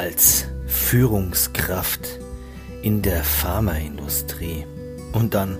als Führungskraft in der Pharmaindustrie und dann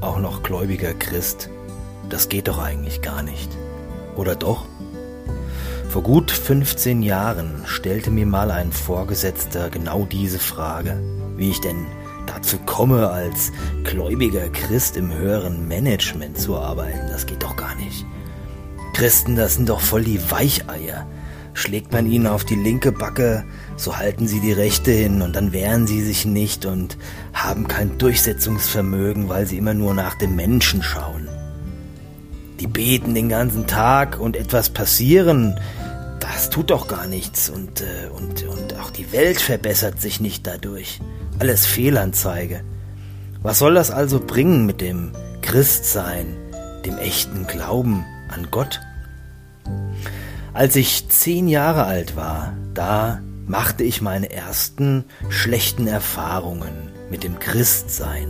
auch noch gläubiger Christ. Das geht doch eigentlich gar nicht. Oder doch? Vor gut 15 Jahren stellte mir mal ein Vorgesetzter genau diese Frage, wie ich denn dazu komme, als gläubiger Christ im höheren Management zu arbeiten. Das geht doch gar nicht. Christen, das sind doch voll die Weicheier. Schlägt man ihnen auf die linke Backe, so halten sie die rechte hin und dann wehren sie sich nicht und haben kein Durchsetzungsvermögen, weil sie immer nur nach dem Menschen schauen. Die beten den ganzen Tag und etwas passieren, das tut doch gar nichts und, äh, und, und auch die Welt verbessert sich nicht dadurch. Alles Fehlanzeige. Was soll das also bringen mit dem Christsein, dem echten Glauben an Gott? Als ich zehn Jahre alt war, da machte ich meine ersten schlechten Erfahrungen mit dem Christsein.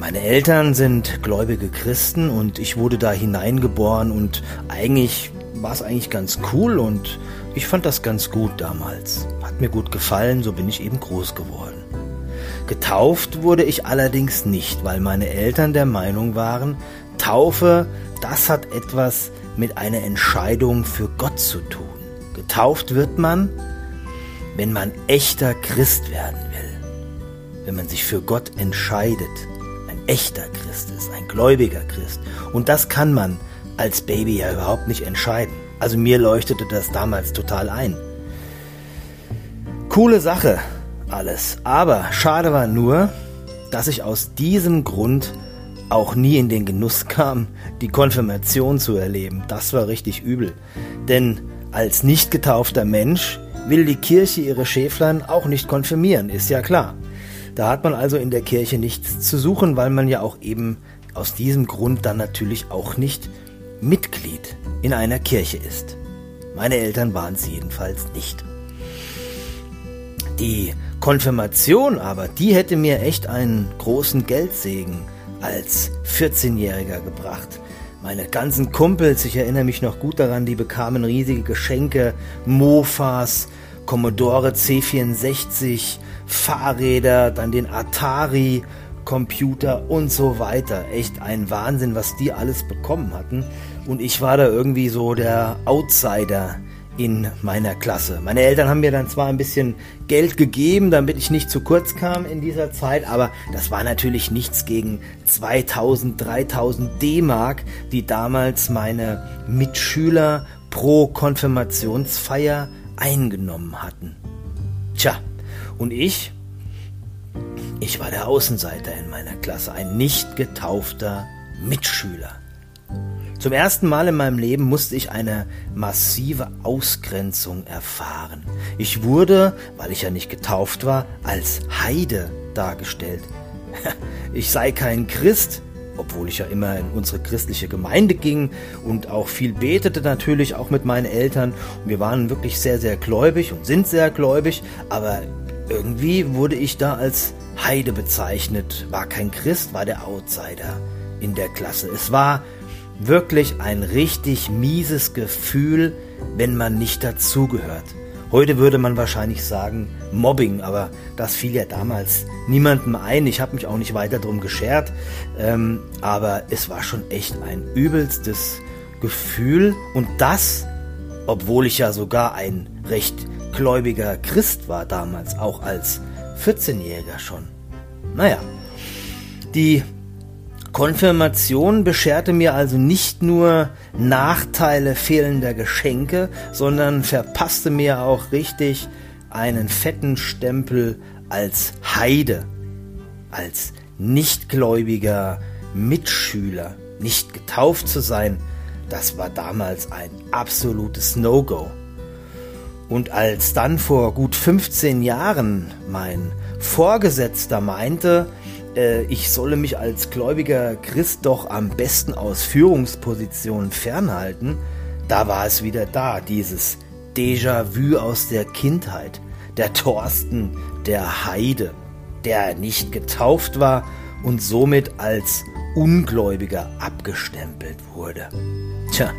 Meine Eltern sind gläubige Christen und ich wurde da hineingeboren und eigentlich war es eigentlich ganz cool und ich fand das ganz gut damals. Hat mir gut gefallen, so bin ich eben groß geworden. Getauft wurde ich allerdings nicht, weil meine Eltern der Meinung waren, Taufe, das hat etwas mit einer Entscheidung für Gott zu tun. Getauft wird man, wenn man echter Christ werden will. Wenn man sich für Gott entscheidet. Ein echter Christ ist, ein gläubiger Christ. Und das kann man als Baby ja überhaupt nicht entscheiden. Also mir leuchtete das damals total ein. Coole Sache alles. Aber schade war nur, dass ich aus diesem Grund auch nie in den Genuss kam, die Konfirmation zu erleben. Das war richtig übel. Denn als nicht getaufter Mensch will die Kirche ihre Schäflein auch nicht konfirmieren, ist ja klar. Da hat man also in der Kirche nichts zu suchen, weil man ja auch eben aus diesem Grund dann natürlich auch nicht Mitglied in einer Kirche ist. Meine Eltern waren es jedenfalls nicht. Die Konfirmation aber, die hätte mir echt einen großen Geldsegen als 14-Jähriger gebracht. Meine ganzen Kumpels, ich erinnere mich noch gut daran, die bekamen riesige Geschenke, Mofas, Commodore C64, Fahrräder, dann den Atari, Computer und so weiter. Echt ein Wahnsinn, was die alles bekommen hatten. Und ich war da irgendwie so der Outsider in meiner Klasse. Meine Eltern haben mir dann zwar ein bisschen Geld gegeben, damit ich nicht zu kurz kam in dieser Zeit, aber das war natürlich nichts gegen 2000, 3000 D-Mark, die damals meine Mitschüler pro Konfirmationsfeier eingenommen hatten. Tja, und ich ich war der Außenseiter in meiner Klasse, ein nicht getaufter Mitschüler. Zum ersten Mal in meinem Leben musste ich eine massive Ausgrenzung erfahren. Ich wurde, weil ich ja nicht getauft war, als Heide dargestellt. Ich sei kein Christ, obwohl ich ja immer in unsere christliche Gemeinde ging und auch viel betete natürlich, auch mit meinen Eltern. Und wir waren wirklich sehr, sehr gläubig und sind sehr gläubig, aber irgendwie wurde ich da als Heide bezeichnet, war kein Christ, war der Outsider in der Klasse. Es war wirklich ein richtig mieses Gefühl, wenn man nicht dazugehört. Heute würde man wahrscheinlich sagen Mobbing, aber das fiel ja damals niemandem ein. Ich habe mich auch nicht weiter drum geschert, ähm, aber es war schon echt ein übelstes Gefühl und das, obwohl ich ja sogar ein recht gläubiger Christ war damals, auch als 14-Jähriger schon. Naja, die Konfirmation bescherte mir also nicht nur Nachteile fehlender Geschenke, sondern verpasste mir auch richtig einen fetten Stempel als Heide, als nichtgläubiger Mitschüler, nicht getauft zu sein, das war damals ein absolutes No-Go. Und als dann vor gut 15 Jahren mein Vorgesetzter meinte, äh, ich solle mich als gläubiger Christ doch am besten aus Führungspositionen fernhalten, da war es wieder da, dieses Déjà-vu aus der Kindheit. Der Thorsten, der Heide, der nicht getauft war und somit als Ungläubiger abgestempelt wurde. Tja,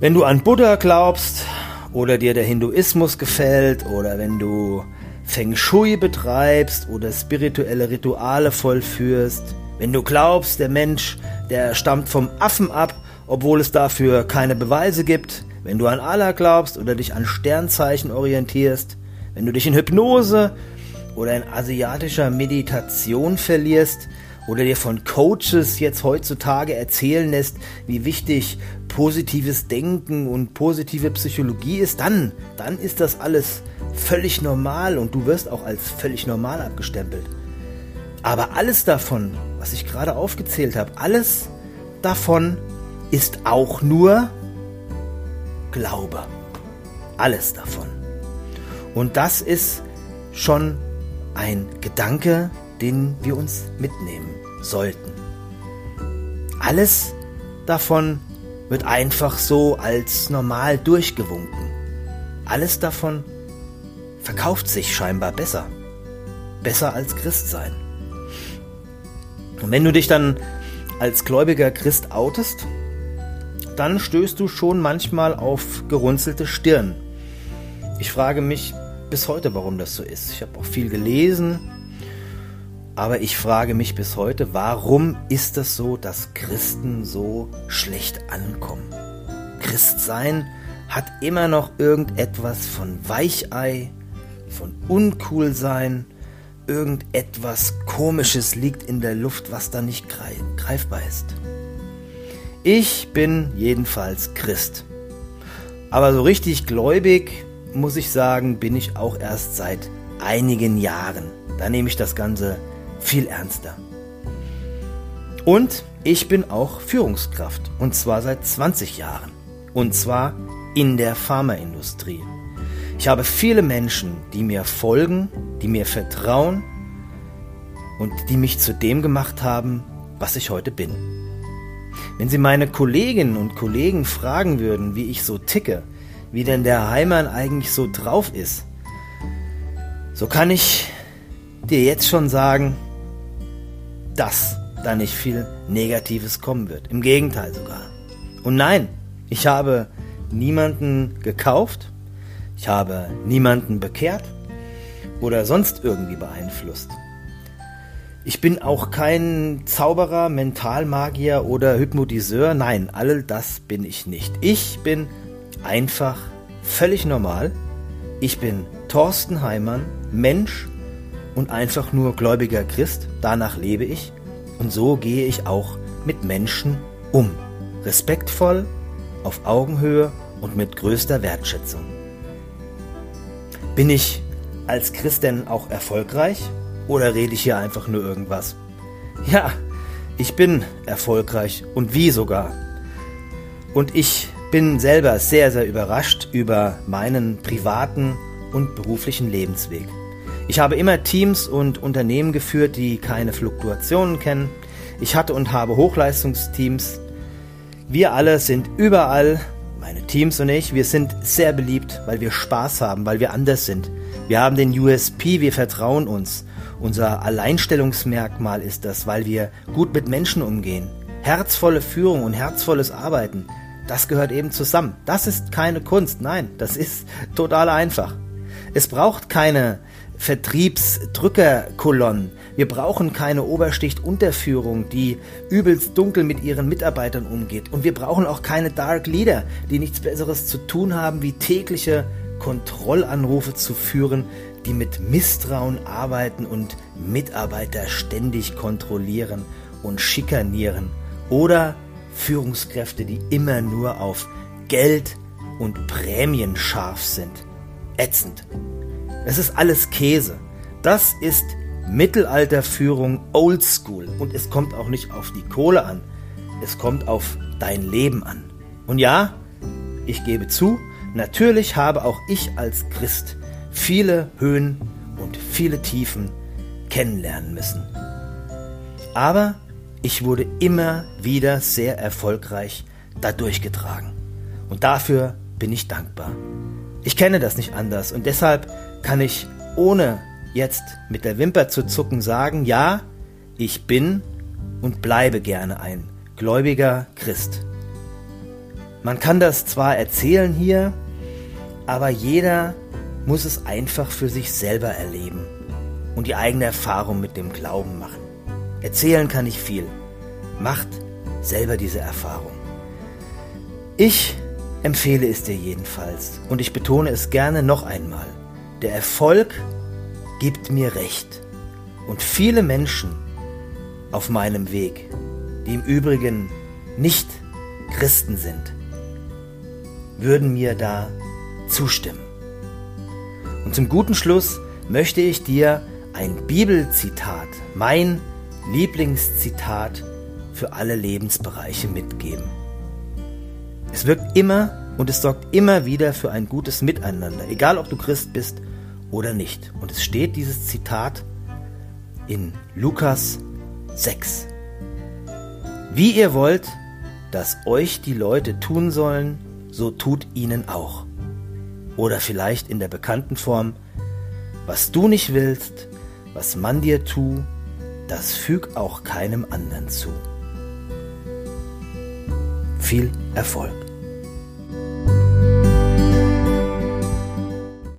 wenn du an Buddha glaubst oder dir der Hinduismus gefällt oder wenn du Feng Shui betreibst oder spirituelle Rituale vollführst, wenn du glaubst, der Mensch, der stammt vom Affen ab, obwohl es dafür keine Beweise gibt, wenn du an Allah glaubst oder dich an Sternzeichen orientierst, wenn du dich in Hypnose oder in asiatischer Meditation verlierst oder dir von Coaches jetzt heutzutage erzählen lässt, wie wichtig positives Denken und positive Psychologie ist, dann, dann ist das alles völlig normal und du wirst auch als völlig normal abgestempelt. Aber alles davon, was ich gerade aufgezählt habe, alles davon ist auch nur Glaube. Alles davon. Und das ist schon ein Gedanke, den wir uns mitnehmen sollten. Alles davon wird einfach so als normal durchgewunken. Alles davon verkauft sich scheinbar besser. Besser als Christ sein. Und wenn du dich dann als gläubiger Christ outest, dann stößt du schon manchmal auf gerunzelte Stirn. Ich frage mich bis heute, warum das so ist. Ich habe auch viel gelesen, aber ich frage mich bis heute, warum ist es so, dass Christen so schlecht ankommen? Christsein hat immer noch irgendetwas von Weichei, von Uncoolsein, irgendetwas Komisches liegt in der Luft, was da nicht greifbar ist. Ich bin jedenfalls Christ. Aber so richtig gläubig, muss ich sagen, bin ich auch erst seit einigen Jahren. Da nehme ich das Ganze viel ernster. Und ich bin auch Führungskraft. Und zwar seit 20 Jahren. Und zwar in der Pharmaindustrie. Ich habe viele Menschen, die mir folgen, die mir vertrauen und die mich zu dem gemacht haben, was ich heute bin. Wenn Sie meine Kolleginnen und Kollegen fragen würden, wie ich so ticke, wie denn der Heimann eigentlich so drauf ist, so kann ich dir jetzt schon sagen, dass da nicht viel Negatives kommen wird. Im Gegenteil sogar. Und nein, ich habe niemanden gekauft, ich habe niemanden bekehrt oder sonst irgendwie beeinflusst. Ich bin auch kein Zauberer, Mentalmagier oder Hypnotiseur. Nein, all das bin ich nicht. Ich bin einfach völlig normal. Ich bin Thorsten Heimann, Mensch und einfach nur gläubiger Christ. Danach lebe ich. Und so gehe ich auch mit Menschen um. Respektvoll, auf Augenhöhe und mit größter Wertschätzung. Bin ich als Christ denn auch erfolgreich? Oder rede ich hier einfach nur irgendwas? Ja, ich bin erfolgreich und wie sogar. Und ich bin selber sehr, sehr überrascht über meinen privaten und beruflichen Lebensweg. Ich habe immer Teams und Unternehmen geführt, die keine Fluktuationen kennen. Ich hatte und habe Hochleistungsteams. Wir alle sind überall, meine Teams und ich, wir sind sehr beliebt, weil wir Spaß haben, weil wir anders sind. Wir haben den USP, wir vertrauen uns. Unser Alleinstellungsmerkmal ist das, weil wir gut mit Menschen umgehen. Herzvolle Führung und herzvolles Arbeiten, das gehört eben zusammen. Das ist keine Kunst, nein, das ist total einfach. Es braucht keine Vertriebsdrückerkolonnen. Wir brauchen keine Oberschicht-Unterführung, die übelst dunkel mit ihren Mitarbeitern umgeht. Und wir brauchen auch keine Dark Leader, die nichts Besseres zu tun haben, wie tägliche Kontrollanrufe zu führen, die mit Misstrauen arbeiten und Mitarbeiter ständig kontrollieren und schikanieren oder Führungskräfte, die immer nur auf Geld und Prämien scharf sind. Ätzend. Es ist alles Käse. Das ist Mittelalterführung Oldschool und es kommt auch nicht auf die Kohle an. Es kommt auf dein Leben an. Und ja, ich gebe zu, natürlich habe auch ich als Christ viele Höhen und viele Tiefen kennenlernen müssen. Aber ich wurde immer wieder sehr erfolgreich dadurch getragen. Und dafür bin ich dankbar. Ich kenne das nicht anders und deshalb kann ich ohne jetzt mit der Wimper zu zucken sagen, ja, ich bin und bleibe gerne ein gläubiger Christ. Man kann das zwar erzählen hier, aber jeder muss es einfach für sich selber erleben und die eigene Erfahrung mit dem Glauben machen. Erzählen kann ich viel. Macht selber diese Erfahrung. Ich empfehle es dir jedenfalls und ich betone es gerne noch einmal. Der Erfolg gibt mir recht. Und viele Menschen auf meinem Weg, die im Übrigen nicht Christen sind, würden mir da zustimmen. Und zum guten Schluss möchte ich dir ein Bibelzitat, mein Lieblingszitat für alle Lebensbereiche mitgeben. Es wirkt immer und es sorgt immer wieder für ein gutes Miteinander, egal ob du Christ bist oder nicht. Und es steht dieses Zitat in Lukas 6. Wie ihr wollt, dass euch die Leute tun sollen, so tut ihnen auch. Oder vielleicht in der bekannten Form, was du nicht willst, was man dir tu, das füg auch keinem anderen zu. Viel Erfolg!